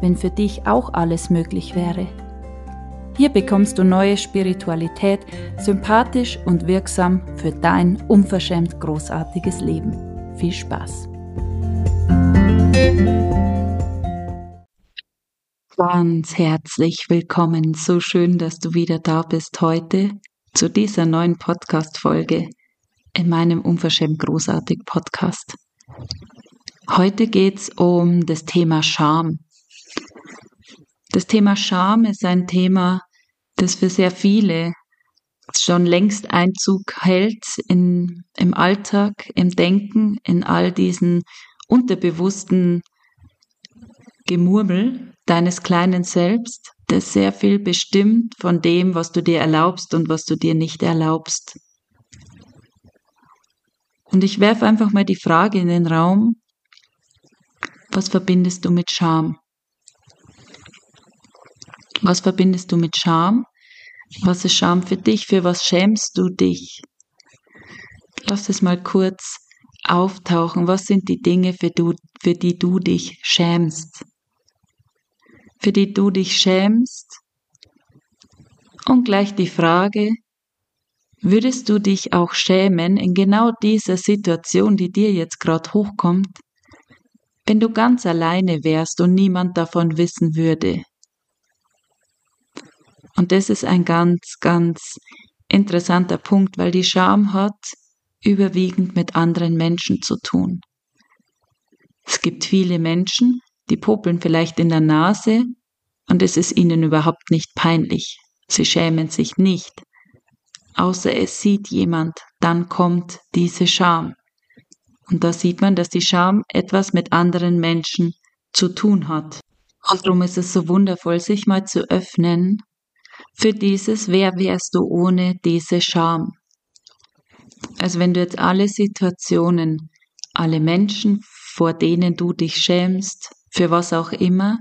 wenn für dich auch alles möglich wäre. Hier bekommst du neue Spiritualität, sympathisch und wirksam für dein unverschämt großartiges Leben. Viel Spaß! Ganz herzlich willkommen. So schön, dass du wieder da bist heute zu dieser neuen Podcast-Folge in meinem Unverschämt großartig Podcast. Heute geht es um das Thema Scham. Das Thema Scham ist ein Thema, das für sehr viele schon längst Einzug hält in, im Alltag, im Denken, in all diesen unterbewussten Gemurmel deines kleinen Selbst, das sehr viel bestimmt von dem, was du dir erlaubst und was du dir nicht erlaubst. Und ich werfe einfach mal die Frage in den Raum, was verbindest du mit Scham? Was verbindest du mit Scham? Was ist Scham für dich? Für was schämst du dich? Lass es mal kurz auftauchen. Was sind die Dinge, für, du, für die du dich schämst? Für die du dich schämst? Und gleich die Frage, würdest du dich auch schämen in genau dieser Situation, die dir jetzt gerade hochkommt, wenn du ganz alleine wärst und niemand davon wissen würde? Und das ist ein ganz, ganz interessanter Punkt, weil die Scham hat überwiegend mit anderen Menschen zu tun. Es gibt viele Menschen, die popeln vielleicht in der Nase und es ist ihnen überhaupt nicht peinlich. Sie schämen sich nicht. Außer es sieht jemand, dann kommt diese Scham. Und da sieht man, dass die Scham etwas mit anderen Menschen zu tun hat. Und darum ist es so wundervoll, sich mal zu öffnen für dieses Wer wärst du ohne diese Scham? Also wenn du jetzt alle Situationen, alle Menschen, vor denen du dich schämst, für was auch immer,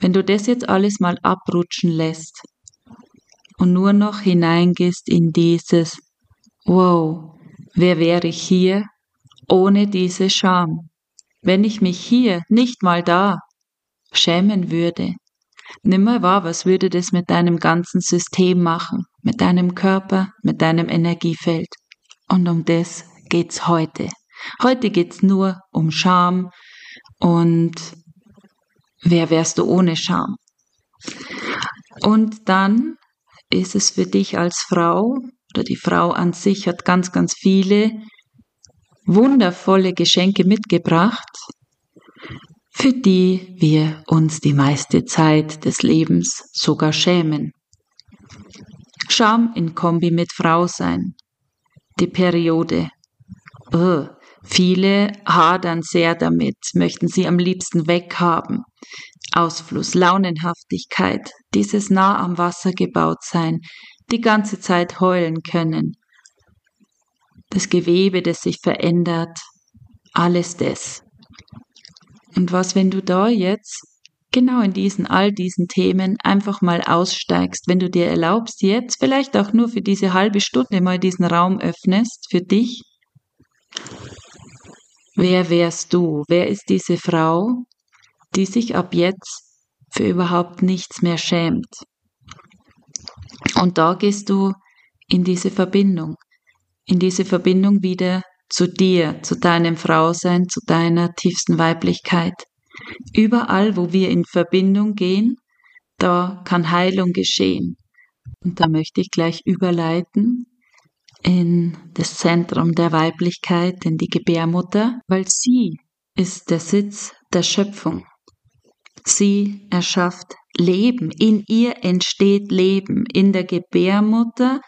wenn du das jetzt alles mal abrutschen lässt und nur noch hineingehst in dieses Wow, wer wäre ich hier ohne diese Scham? Wenn ich mich hier nicht mal da schämen würde, Nimm mal wahr, was würde das mit deinem ganzen System machen, mit deinem Körper, mit deinem Energiefeld. Und um das geht's heute. Heute geht's nur um Scham und wer wärst du ohne Scham? Und dann ist es für dich als Frau oder die Frau an sich hat ganz, ganz viele wundervolle Geschenke mitgebracht, für die wir uns die meiste Zeit des Lebens sogar schämen. Scham in Kombi mit Frau sein. Die Periode. Oh, viele hadern sehr damit, möchten sie am liebsten weghaben. Ausfluss, Launenhaftigkeit, dieses nah am Wasser gebaut sein, die ganze Zeit heulen können. Das Gewebe, das sich verändert, alles das. Und was, wenn du da jetzt genau in diesen, all diesen Themen einfach mal aussteigst, wenn du dir erlaubst, jetzt vielleicht auch nur für diese halbe Stunde mal diesen Raum öffnest, für dich. Wer wärst du? Wer ist diese Frau, die sich ab jetzt für überhaupt nichts mehr schämt? Und da gehst du in diese Verbindung, in diese Verbindung wieder zu dir, zu deinem Frausein, zu deiner tiefsten Weiblichkeit. Überall, wo wir in Verbindung gehen, da kann Heilung geschehen. Und da möchte ich gleich überleiten in das Zentrum der Weiblichkeit, in die Gebärmutter, weil sie ist der Sitz der Schöpfung. Sie erschafft Leben, in ihr entsteht Leben. In der Gebärmutter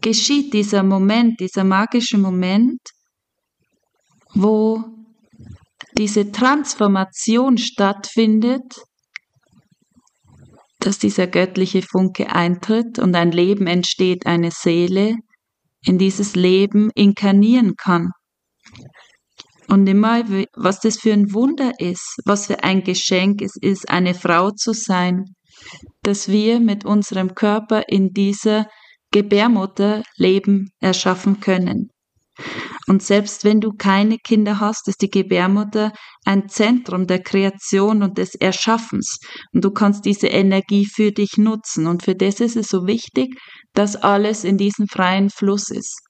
geschieht dieser Moment, dieser magische Moment, wo diese Transformation stattfindet dass dieser göttliche Funke eintritt und ein Leben entsteht, eine Seele in dieses Leben inkarnieren kann. Und immer, was das für ein Wunder ist, was für ein Geschenk es ist, eine Frau zu sein, dass wir mit unserem Körper in dieser Gebärmutter Leben erschaffen können. Und selbst wenn du keine Kinder hast, ist die Gebärmutter ein Zentrum der Kreation und des Erschaffens. Und du kannst diese Energie für dich nutzen. Und für das ist es so wichtig, dass alles in diesem freien Fluss ist.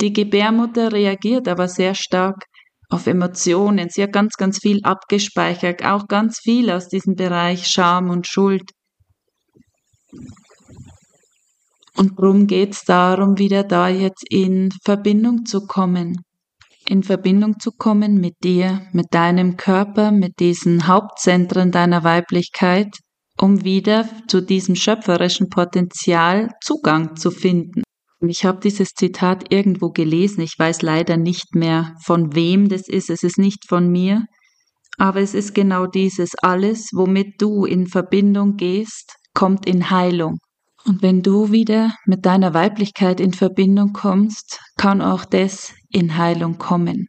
Die Gebärmutter reagiert aber sehr stark auf Emotionen. Sie hat ganz, ganz viel abgespeichert, auch ganz viel aus diesem Bereich Scham und Schuld. Und darum geht es darum, wieder da jetzt in Verbindung zu kommen. In Verbindung zu kommen mit dir, mit deinem Körper, mit diesen Hauptzentren deiner Weiblichkeit, um wieder zu diesem schöpferischen Potenzial Zugang zu finden. Ich habe dieses Zitat irgendwo gelesen, ich weiß leider nicht mehr, von wem das ist, es ist nicht von mir, aber es ist genau dieses, alles, womit du in Verbindung gehst, kommt in Heilung. Und wenn du wieder mit deiner Weiblichkeit in Verbindung kommst, kann auch das in Heilung kommen.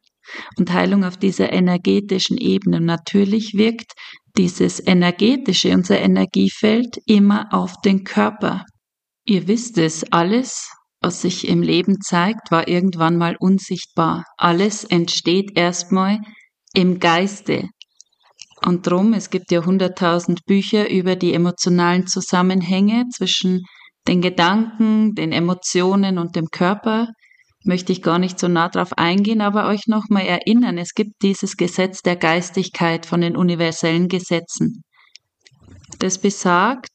Und Heilung auf dieser energetischen Ebene. Natürlich wirkt dieses energetische, unser Energiefeld, immer auf den Körper. Ihr wisst es, alles, was sich im Leben zeigt, war irgendwann mal unsichtbar. Alles entsteht erstmal im Geiste. Und drum, es gibt ja hunderttausend Bücher über die emotionalen Zusammenhänge zwischen den Gedanken, den Emotionen und dem Körper. Möchte ich gar nicht so nah drauf eingehen, aber euch nochmal erinnern, es gibt dieses Gesetz der Geistigkeit von den universellen Gesetzen. Das besagt,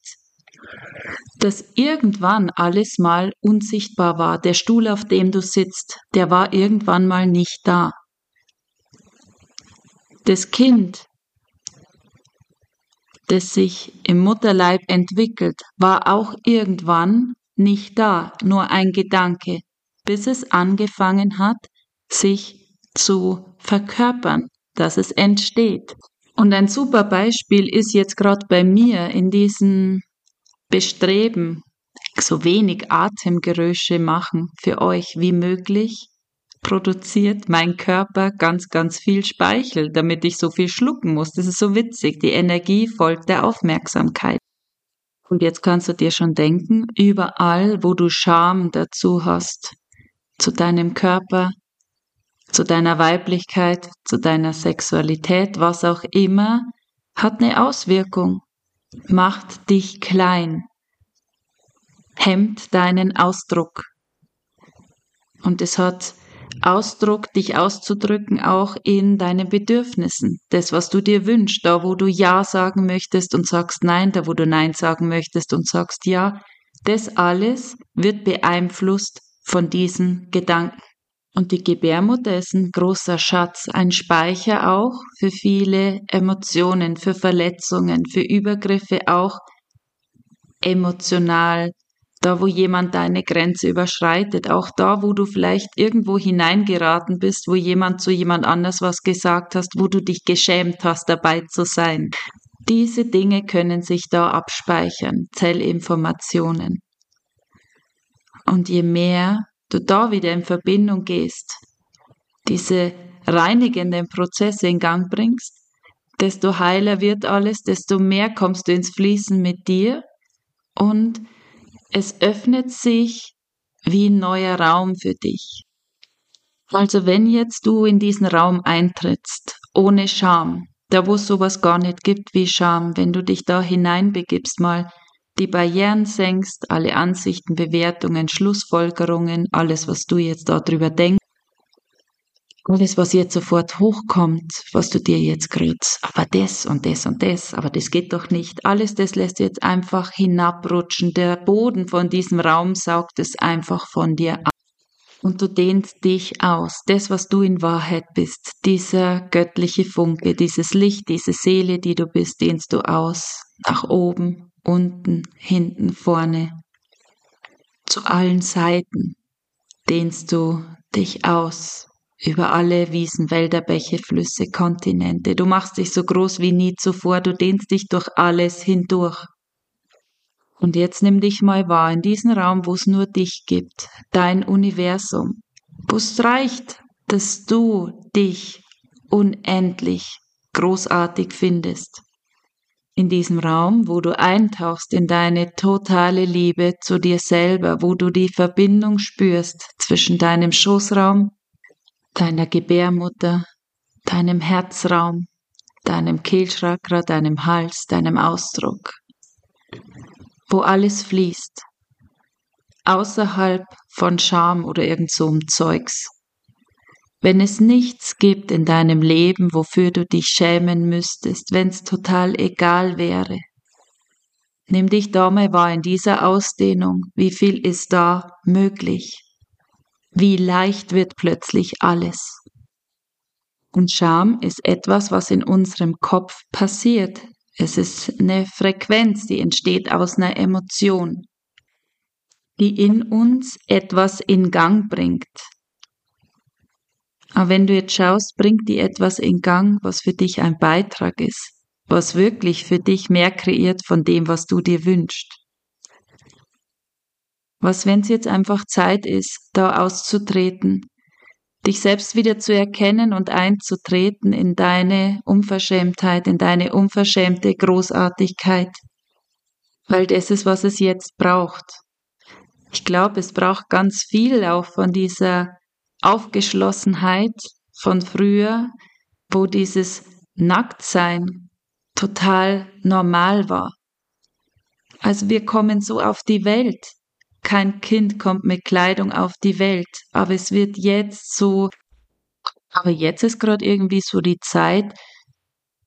dass irgendwann alles mal unsichtbar war. Der Stuhl, auf dem du sitzt, der war irgendwann mal nicht da. Das Kind, das sich im Mutterleib entwickelt, war auch irgendwann nicht da, nur ein Gedanke, bis es angefangen hat, sich zu verkörpern, dass es entsteht. Und ein super Beispiel ist jetzt gerade bei mir in diesem Bestreben, so wenig Atemgeräusche machen für euch wie möglich, produziert mein Körper ganz, ganz viel Speichel, damit ich so viel schlucken muss. Das ist so witzig. Die Energie folgt der Aufmerksamkeit. Und jetzt kannst du dir schon denken, überall, wo du Scham dazu hast, zu deinem Körper, zu deiner Weiblichkeit, zu deiner Sexualität, was auch immer, hat eine Auswirkung, macht dich klein, hemmt deinen Ausdruck. Und es hat Ausdruck, dich auszudrücken, auch in deinen Bedürfnissen. Das, was du dir wünschst, da, wo du Ja sagen möchtest und sagst Nein, da, wo du Nein sagen möchtest und sagst Ja, das alles wird beeinflusst von diesen Gedanken. Und die Gebärmutter ist ein großer Schatz, ein Speicher auch für viele Emotionen, für Verletzungen, für Übergriffe auch emotional da wo jemand deine Grenze überschreitet, auch da, wo du vielleicht irgendwo hineingeraten bist, wo jemand zu jemand anders was gesagt hast, wo du dich geschämt hast, dabei zu sein. Diese Dinge können sich da abspeichern, Zellinformationen. Und je mehr du da wieder in Verbindung gehst, diese reinigenden Prozesse in Gang bringst, desto heiler wird alles, desto mehr kommst du ins Fließen mit dir und es öffnet sich wie ein neuer Raum für dich. Also wenn jetzt du in diesen Raum eintrittst, ohne Scham, da wo es sowas gar nicht gibt wie Scham, wenn du dich da hineinbegibst, mal die Barrieren senkst, alle Ansichten, Bewertungen, Schlussfolgerungen, alles, was du jetzt darüber denkst, alles, was jetzt sofort hochkommt, was du dir jetzt grüßt, aber das und das und das, aber das geht doch nicht, alles das lässt jetzt einfach hinabrutschen. Der Boden von diesem Raum saugt es einfach von dir ab. Und du dehnst dich aus, das, was du in Wahrheit bist, dieser göttliche Funke, dieses Licht, diese Seele, die du bist, dehnst du aus, nach oben, unten, hinten, vorne, zu allen Seiten dehnst du dich aus, über alle Wiesen, Wälder, Bäche, Flüsse, Kontinente. Du machst dich so groß wie nie zuvor, du dehnst dich durch alles hindurch. Und jetzt nimm dich mal wahr in diesen Raum, wo es nur dich gibt, dein Universum, wo es reicht, dass du dich unendlich großartig findest. In diesem Raum, wo du eintauchst in deine totale Liebe zu dir selber, wo du die Verbindung spürst zwischen deinem Schoßraum, deiner Gebärmutter, deinem Herzraum, deinem Kehlchakra, deinem Hals, deinem Ausdruck wo alles fließt, außerhalb von Scham oder irgend so einem Zeugs. Wenn es nichts gibt in deinem Leben, wofür du dich schämen müsstest, wenn es total egal wäre, nimm dich da mal wahr in dieser Ausdehnung, wie viel ist da möglich, wie leicht wird plötzlich alles. Und Scham ist etwas, was in unserem Kopf passiert, es ist eine Frequenz, die entsteht aus einer Emotion, die in uns etwas in Gang bringt. Aber wenn du jetzt schaust, bringt die etwas in Gang, was für dich ein Beitrag ist, was wirklich für dich mehr kreiert von dem, was du dir wünschst. Was, wenn es jetzt einfach Zeit ist, da auszutreten, dich selbst wieder zu erkennen und einzutreten in deine Unverschämtheit, in deine unverschämte Großartigkeit, weil das ist, was es jetzt braucht. Ich glaube, es braucht ganz viel auch von dieser Aufgeschlossenheit von früher, wo dieses Nacktsein total normal war. Also wir kommen so auf die Welt kein Kind kommt mit Kleidung auf die Welt, aber es wird jetzt so, aber jetzt ist gerade irgendwie so die Zeit,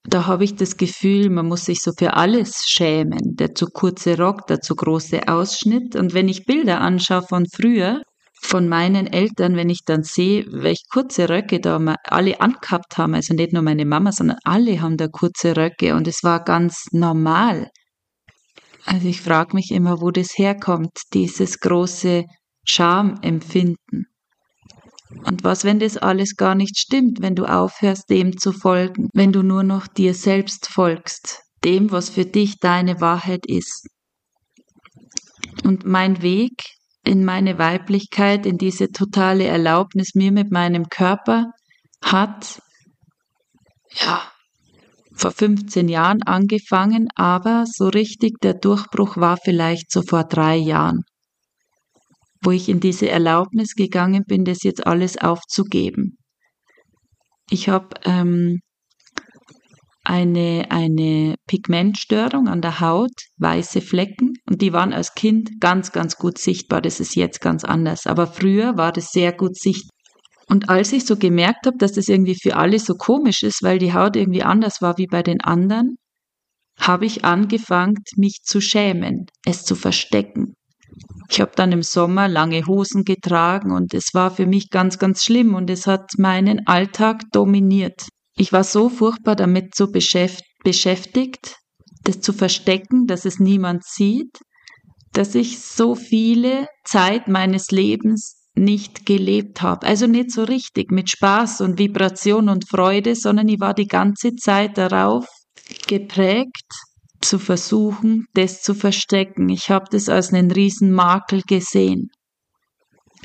da habe ich das Gefühl, man muss sich so für alles schämen. Der zu kurze Rock, der zu große Ausschnitt. Und wenn ich Bilder anschaue von früher, von meinen Eltern, wenn ich dann sehe, welche kurze Röcke da alle angehabt haben, also nicht nur meine Mama, sondern alle haben da kurze Röcke und es war ganz normal. Also ich frage mich immer, wo das herkommt, dieses große Schamempfinden. Und was, wenn das alles gar nicht stimmt, wenn du aufhörst, dem zu folgen, wenn du nur noch dir selbst folgst, dem, was für dich deine Wahrheit ist. Und mein Weg in meine Weiblichkeit, in diese totale Erlaubnis mir mit meinem Körper hat, ja, vor 15 Jahren angefangen, aber so richtig der Durchbruch war vielleicht so vor drei Jahren, wo ich in diese Erlaubnis gegangen bin, das jetzt alles aufzugeben. Ich habe ähm, eine, eine Pigmentstörung an der Haut, weiße Flecken, und die waren als Kind ganz, ganz gut sichtbar. Das ist jetzt ganz anders. Aber früher war das sehr gut sichtbar. Und als ich so gemerkt habe, dass das irgendwie für alle so komisch ist, weil die Haut irgendwie anders war wie bei den anderen, habe ich angefangen, mich zu schämen, es zu verstecken. Ich habe dann im Sommer lange Hosen getragen und es war für mich ganz, ganz schlimm und es hat meinen Alltag dominiert. Ich war so furchtbar damit so beschäftigt, das zu verstecken, dass es niemand sieht, dass ich so viele Zeit meines Lebens nicht gelebt habe. Also nicht so richtig mit Spaß und Vibration und Freude, sondern ich war die ganze Zeit darauf geprägt, zu versuchen, das zu verstecken. Ich habe das als einen riesen Makel gesehen.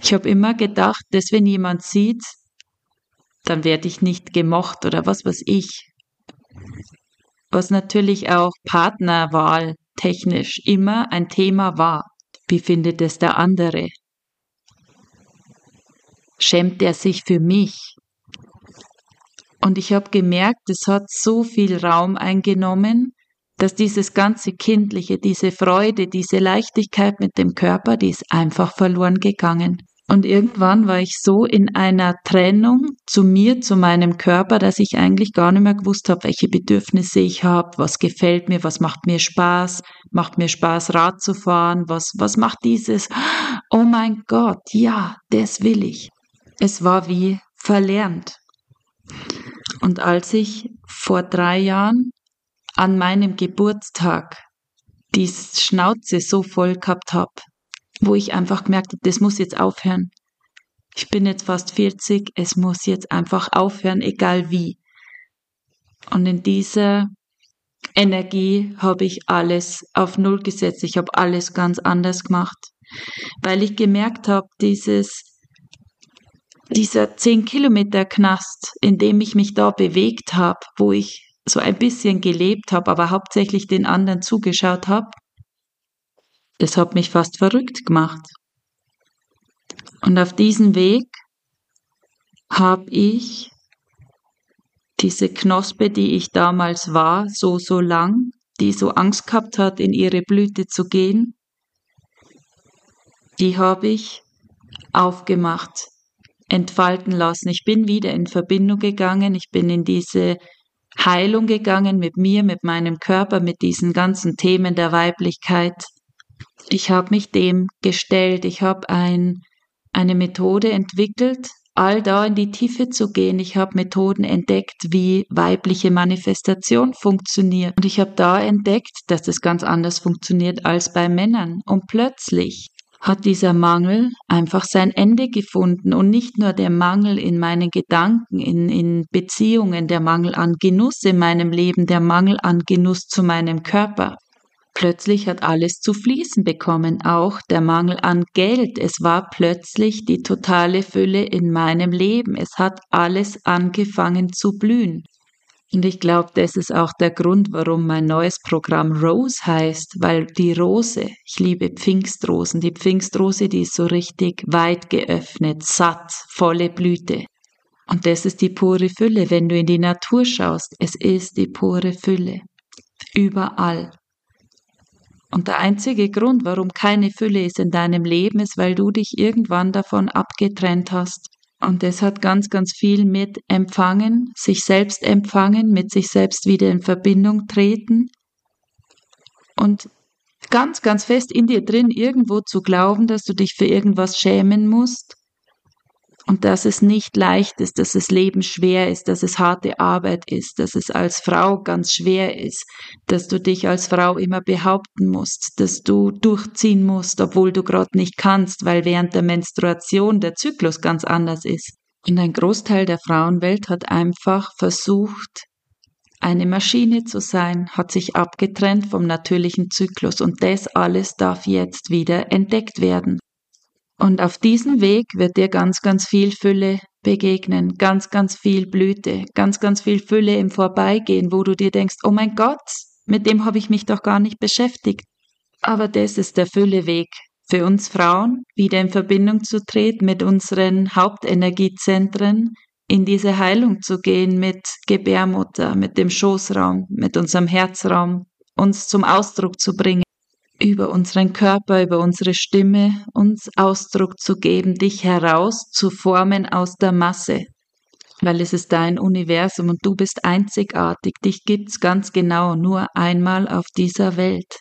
Ich habe immer gedacht, dass wenn jemand sieht, dann werde ich nicht gemocht oder was weiß ich. Was natürlich auch Partnerwahl technisch immer ein Thema war. Wie findet es der andere? Schämt er sich für mich. Und ich habe gemerkt, es hat so viel Raum eingenommen, dass dieses ganze Kindliche, diese Freude, diese Leichtigkeit mit dem Körper, die ist einfach verloren gegangen. Und irgendwann war ich so in einer Trennung zu mir, zu meinem Körper, dass ich eigentlich gar nicht mehr gewusst habe, welche Bedürfnisse ich habe, was gefällt mir, was macht mir Spaß, macht mir Spaß, Rad zu fahren, was, was macht dieses, oh mein Gott, ja, das will ich. Es war wie verlernt. Und als ich vor drei Jahren an meinem Geburtstag die Schnauze so voll gehabt habe, wo ich einfach gemerkt habe, das muss jetzt aufhören. Ich bin jetzt fast 40, es muss jetzt einfach aufhören, egal wie. Und in dieser Energie habe ich alles auf Null gesetzt. Ich habe alles ganz anders gemacht, weil ich gemerkt habe, dieses dieser 10 Kilometer Knast, in dem ich mich da bewegt habe, wo ich so ein bisschen gelebt habe, aber hauptsächlich den anderen zugeschaut habe, das hat mich fast verrückt gemacht. Und auf diesem Weg habe ich diese Knospe, die ich damals war, so, so lang, die so Angst gehabt hat, in ihre Blüte zu gehen, die habe ich aufgemacht, entfalten lassen. Ich bin wieder in Verbindung gegangen, ich bin in diese Heilung gegangen mit mir, mit meinem Körper, mit diesen ganzen Themen der Weiblichkeit. Ich habe mich dem gestellt, ich habe ein, eine Methode entwickelt, all da in die Tiefe zu gehen. Ich habe Methoden entdeckt, wie weibliche Manifestation funktioniert. Und ich habe da entdeckt, dass es ganz anders funktioniert als bei Männern. Und plötzlich hat dieser Mangel einfach sein Ende gefunden und nicht nur der Mangel in meinen Gedanken, in, in Beziehungen, der Mangel an Genuss in meinem Leben, der Mangel an Genuss zu meinem Körper. Plötzlich hat alles zu fließen bekommen, auch der Mangel an Geld. Es war plötzlich die totale Fülle in meinem Leben. Es hat alles angefangen zu blühen. Und ich glaube, das ist auch der Grund, warum mein neues Programm Rose heißt, weil die Rose, ich liebe Pfingstrosen, die Pfingstrose, die ist so richtig weit geöffnet, satt, volle Blüte. Und das ist die pure Fülle, wenn du in die Natur schaust, es ist die pure Fülle. Überall. Und der einzige Grund, warum keine Fülle ist in deinem Leben, ist, weil du dich irgendwann davon abgetrennt hast. Und das hat ganz, ganz viel mit Empfangen, sich selbst empfangen, mit sich selbst wieder in Verbindung treten und ganz, ganz fest in dir drin irgendwo zu glauben, dass du dich für irgendwas schämen musst und dass es nicht leicht ist, dass das Leben schwer ist, dass es harte Arbeit ist, dass es als Frau ganz schwer ist, dass du dich als Frau immer behaupten musst, dass du durchziehen musst, obwohl du gerade nicht kannst, weil während der Menstruation der Zyklus ganz anders ist. Und ein Großteil der Frauenwelt hat einfach versucht, eine Maschine zu sein, hat sich abgetrennt vom natürlichen Zyklus und das alles darf jetzt wieder entdeckt werden. Und auf diesem Weg wird dir ganz, ganz viel Fülle begegnen, ganz, ganz viel Blüte, ganz, ganz viel Fülle im Vorbeigehen, wo du dir denkst, oh mein Gott, mit dem habe ich mich doch gar nicht beschäftigt. Aber das ist der Fülleweg für uns Frauen, wieder in Verbindung zu treten mit unseren Hauptenergiezentren, in diese Heilung zu gehen mit Gebärmutter, mit dem Schoßraum, mit unserem Herzraum, uns zum Ausdruck zu bringen über unseren Körper, über unsere Stimme uns Ausdruck zu geben, dich heraus zu formen aus der Masse. Weil es ist dein Universum und du bist einzigartig. Dich gibt's ganz genau nur einmal auf dieser Welt.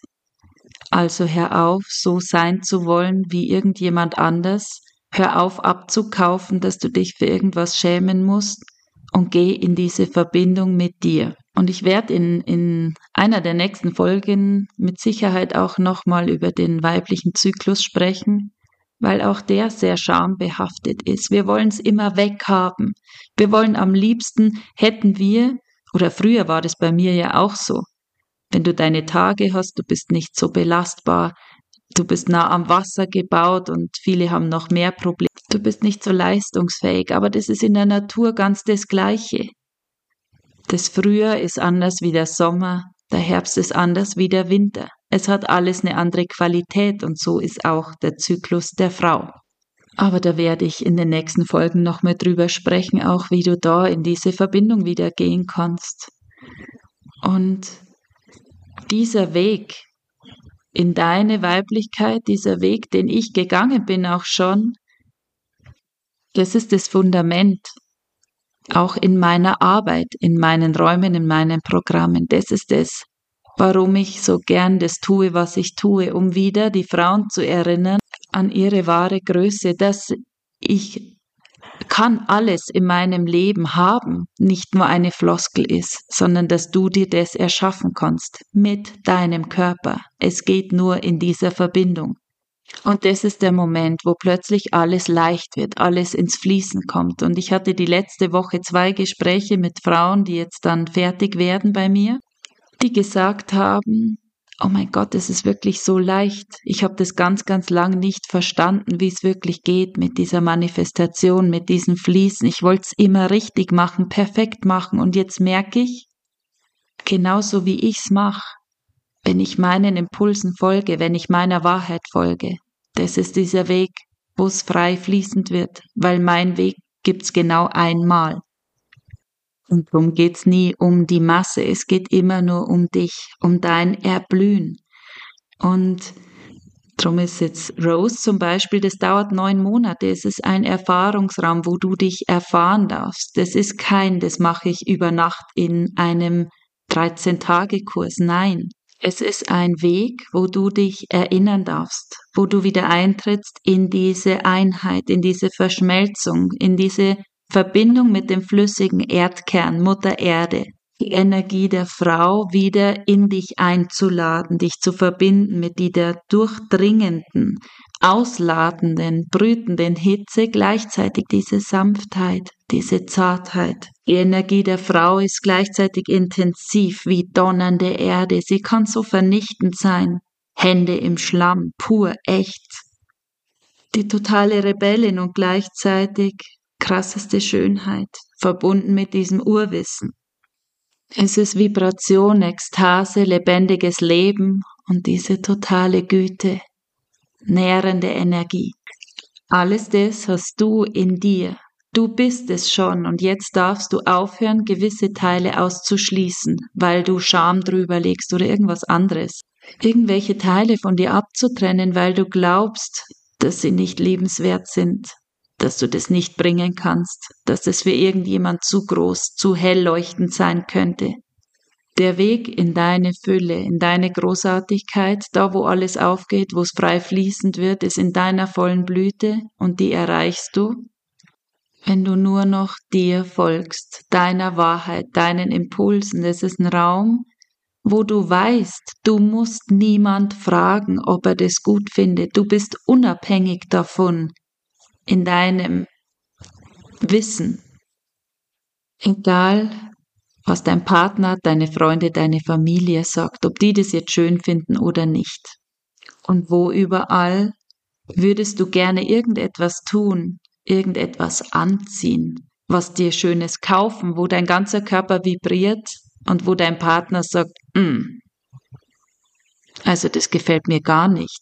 Also hör auf, so sein zu wollen wie irgendjemand anders. Hör auf abzukaufen, dass du dich für irgendwas schämen musst und geh in diese Verbindung mit dir. Und ich werde in, in einer der nächsten Folgen mit Sicherheit auch nochmal über den weiblichen Zyklus sprechen, weil auch der sehr schambehaftet ist. Wir wollen es immer weghaben. Wir wollen am liebsten, hätten wir, oder früher war das bei mir ja auch so, wenn du deine Tage hast, du bist nicht so belastbar, du bist nah am Wasser gebaut und viele haben noch mehr Probleme. Du bist nicht so leistungsfähig, aber das ist in der Natur ganz das Gleiche. Das Frühjahr ist anders wie der Sommer, der Herbst ist anders wie der Winter. Es hat alles eine andere Qualität und so ist auch der Zyklus der Frau. Aber da werde ich in den nächsten Folgen noch mehr drüber sprechen, auch wie du da in diese Verbindung wieder gehen kannst. Und dieser Weg in deine Weiblichkeit, dieser Weg, den ich gegangen bin auch schon, das ist das Fundament auch in meiner Arbeit, in meinen Räumen, in meinen Programmen. Das ist es, warum ich so gern das tue, was ich tue, um wieder die Frauen zu erinnern an ihre wahre Größe, dass ich kann alles in meinem Leben haben, nicht nur eine Floskel ist, sondern dass du dir das erschaffen kannst mit deinem Körper. Es geht nur in dieser Verbindung. Und das ist der Moment, wo plötzlich alles leicht wird, alles ins Fließen kommt. Und ich hatte die letzte Woche zwei Gespräche mit Frauen, die jetzt dann fertig werden bei mir. die gesagt haben, oh mein Gott, es ist wirklich so leicht. Ich habe das ganz, ganz lang nicht verstanden, wie es wirklich geht mit dieser Manifestation, mit diesen Fließen. Ich wollte es immer richtig machen, perfekt machen und jetzt merke ich, genauso wie ich es mache, wenn ich meinen Impulsen folge, wenn ich meiner Wahrheit folge, das ist dieser Weg, wo es frei fließend wird, weil mein Weg gibt's genau einmal. Und darum geht's nie um die Masse, es geht immer nur um dich, um dein Erblühen. Und darum ist jetzt Rose zum Beispiel, das dauert neun Monate, es ist ein Erfahrungsraum, wo du dich erfahren darfst. Das ist kein, das mache ich über Nacht in einem 13-Tage-Kurs. Nein, es ist ein Weg, wo du dich erinnern darfst, wo du wieder eintrittst in diese Einheit, in diese Verschmelzung, in diese Verbindung mit dem flüssigen Erdkern, Mutter Erde, die Energie der Frau wieder in dich einzuladen, dich zu verbinden mit dieser durchdringenden, ausladenden, brütenden Hitze, gleichzeitig diese Sanftheit, diese Zartheit. Die Energie der Frau ist gleichzeitig intensiv wie donnernde Erde. Sie kann so vernichtend sein. Hände im Schlamm, pur, echt. Die totale Rebellin und gleichzeitig krasseste Schönheit, verbunden mit diesem Urwissen. Es ist Vibration, Ekstase, lebendiges Leben und diese totale Güte, nährende Energie. Alles das hast du in dir. Du bist es schon und jetzt darfst du aufhören, gewisse Teile auszuschließen, weil du Scham drüber legst oder irgendwas anderes. Irgendwelche Teile von dir abzutrennen, weil du glaubst, dass sie nicht liebenswert sind dass du das nicht bringen kannst, dass das für irgendjemand zu groß, zu hell leuchtend sein könnte. Der Weg in deine Fülle, in deine Großartigkeit, da wo alles aufgeht, wo es frei fließend wird, ist in deiner vollen Blüte und die erreichst du, wenn du nur noch dir folgst, deiner Wahrheit, deinen Impulsen. Das ist ein Raum, wo du weißt, du musst niemand fragen, ob er das gut findet. Du bist unabhängig davon, in deinem Wissen. Egal, was dein Partner, deine Freunde, deine Familie sagt, ob die das jetzt schön finden oder nicht. Und wo überall würdest du gerne irgendetwas tun, irgendetwas anziehen, was dir Schönes kaufen, wo dein ganzer Körper vibriert und wo dein Partner sagt, mm, also das gefällt mir gar nicht.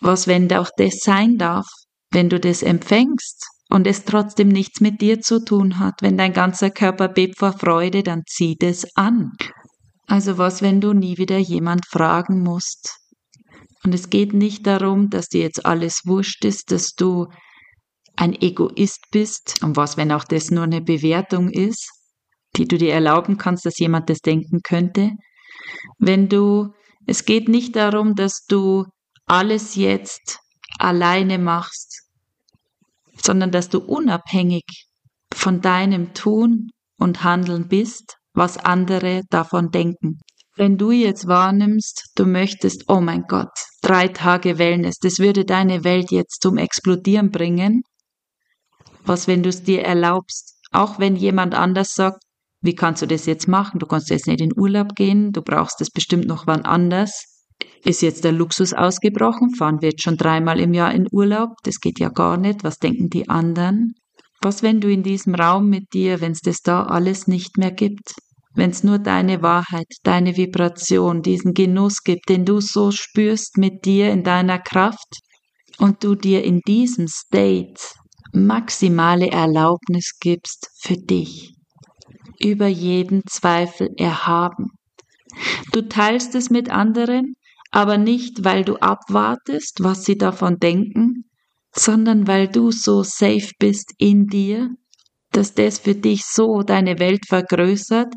Was, wenn auch das sein darf? Wenn du das empfängst und es trotzdem nichts mit dir zu tun hat, wenn dein ganzer Körper bebt vor Freude, dann zieh das an. Also was, wenn du nie wieder jemand fragen musst? Und es geht nicht darum, dass dir jetzt alles wurscht ist, dass du ein Egoist bist. Und was, wenn auch das nur eine Bewertung ist, die du dir erlauben kannst, dass jemand das denken könnte? Wenn du, es geht nicht darum, dass du alles jetzt alleine machst, sondern dass du unabhängig von deinem Tun und Handeln bist, was andere davon denken. Wenn du jetzt wahrnimmst, du möchtest, oh mein Gott, drei Tage Wellness, das würde deine Welt jetzt zum Explodieren bringen, was wenn du es dir erlaubst, auch wenn jemand anders sagt, wie kannst du das jetzt machen? Du kannst jetzt nicht in Urlaub gehen, du brauchst das bestimmt noch wann anders. Ist jetzt der Luxus ausgebrochen? Fahren wir jetzt schon dreimal im Jahr in Urlaub? Das geht ja gar nicht. Was denken die anderen? Was, wenn du in diesem Raum mit dir, wenn es das da alles nicht mehr gibt? Wenn es nur deine Wahrheit, deine Vibration, diesen Genuss gibt, den du so spürst mit dir in deiner Kraft und du dir in diesem State maximale Erlaubnis gibst für dich, über jeden Zweifel erhaben. Du teilst es mit anderen, aber nicht, weil du abwartest, was sie davon denken, sondern weil du so safe bist in dir, dass das für dich so deine Welt vergrößert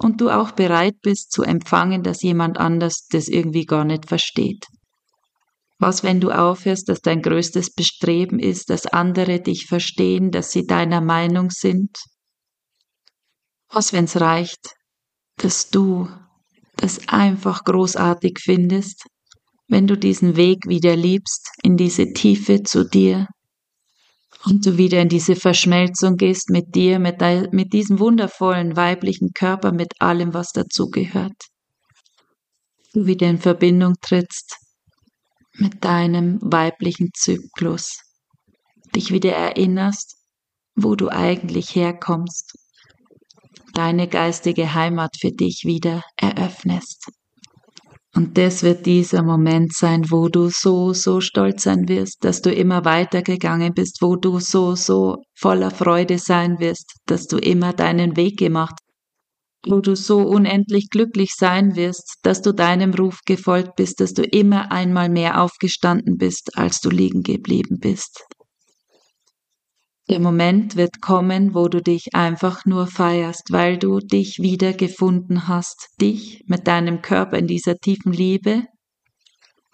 und du auch bereit bist zu empfangen, dass jemand anders das irgendwie gar nicht versteht. Was, wenn du aufhörst, dass dein größtes Bestreben ist, dass andere dich verstehen, dass sie deiner Meinung sind? Was, wenn es reicht, dass du es einfach großartig findest, wenn du diesen Weg wieder liebst in diese Tiefe zu dir Und du wieder in diese Verschmelzung gehst mit dir, mit, de, mit diesem wundervollen weiblichen Körper, mit allem, was dazugehört. Du wieder in Verbindung trittst mit deinem weiblichen Zyklus. Dich wieder erinnerst, wo du eigentlich herkommst. Deine geistige Heimat für dich wieder eröffnest. Und das wird dieser Moment sein, wo du so, so stolz sein wirst, dass du immer weitergegangen bist, wo du so, so voller Freude sein wirst, dass du immer deinen Weg gemacht, wo du so unendlich glücklich sein wirst, dass du deinem Ruf gefolgt bist, dass du immer einmal mehr aufgestanden bist, als du liegen geblieben bist. Der Moment wird kommen, wo du dich einfach nur feierst, weil du dich wieder gefunden hast, dich mit deinem Körper in dieser tiefen Liebe,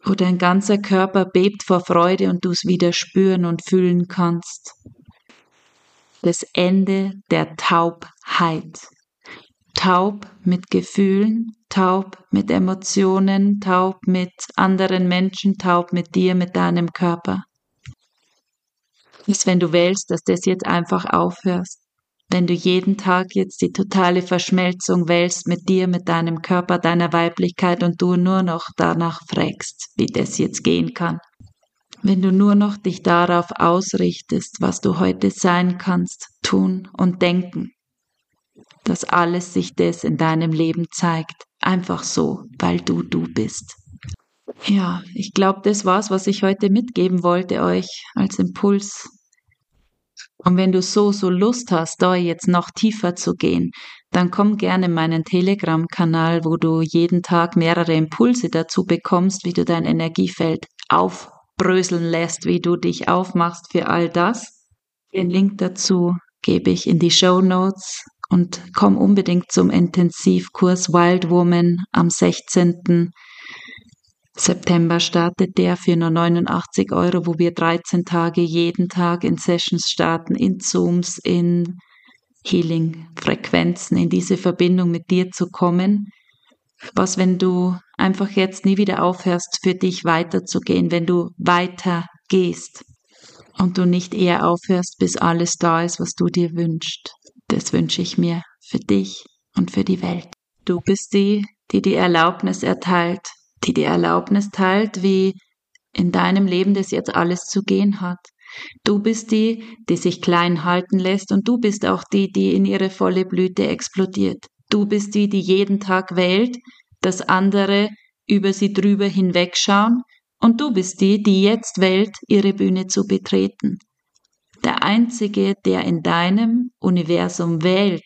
wo dein ganzer Körper bebt vor Freude und du es wieder spüren und fühlen kannst. Das Ende der Taubheit. Taub mit Gefühlen, taub mit Emotionen, taub mit anderen Menschen, taub mit dir, mit deinem Körper ist, wenn du wählst, dass das jetzt einfach aufhörst. Wenn du jeden Tag jetzt die totale Verschmelzung wählst mit dir, mit deinem Körper, deiner Weiblichkeit und du nur noch danach fragst, wie das jetzt gehen kann. Wenn du nur noch dich darauf ausrichtest, was du heute sein kannst, tun und denken, dass alles sich das in deinem Leben zeigt, einfach so, weil du du bist. Ja, ich glaube, das war's, was ich heute mitgeben wollte euch als Impuls und wenn du so, so Lust hast, da jetzt noch tiefer zu gehen, dann komm gerne in meinen Telegram-Kanal, wo du jeden Tag mehrere Impulse dazu bekommst, wie du dein Energiefeld aufbröseln lässt, wie du dich aufmachst für all das. Den Link dazu gebe ich in die Show Notes und komm unbedingt zum Intensivkurs Wild Woman am 16. September startet der für nur 89 Euro, wo wir 13 Tage jeden Tag in Sessions starten, in Zooms, in Healing-Frequenzen, in diese Verbindung mit dir zu kommen. Was, wenn du einfach jetzt nie wieder aufhörst, für dich weiterzugehen, wenn du weiter gehst und du nicht eher aufhörst, bis alles da ist, was du dir wünschst. Das wünsche ich mir für dich und für die Welt. Du bist die, die die Erlaubnis erteilt, die die Erlaubnis teilt, wie in deinem Leben das jetzt alles zu gehen hat. Du bist die, die sich klein halten lässt und du bist auch die, die in ihre volle Blüte explodiert. Du bist die, die jeden Tag wählt, dass andere über sie drüber hinwegschauen und du bist die, die jetzt wählt, ihre Bühne zu betreten. Der Einzige, der in deinem Universum wählt,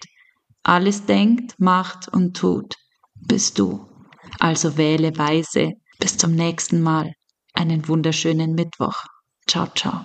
alles denkt, macht und tut, bist du. Also wähle weise. Bis zum nächsten Mal. Einen wunderschönen Mittwoch. Ciao, ciao.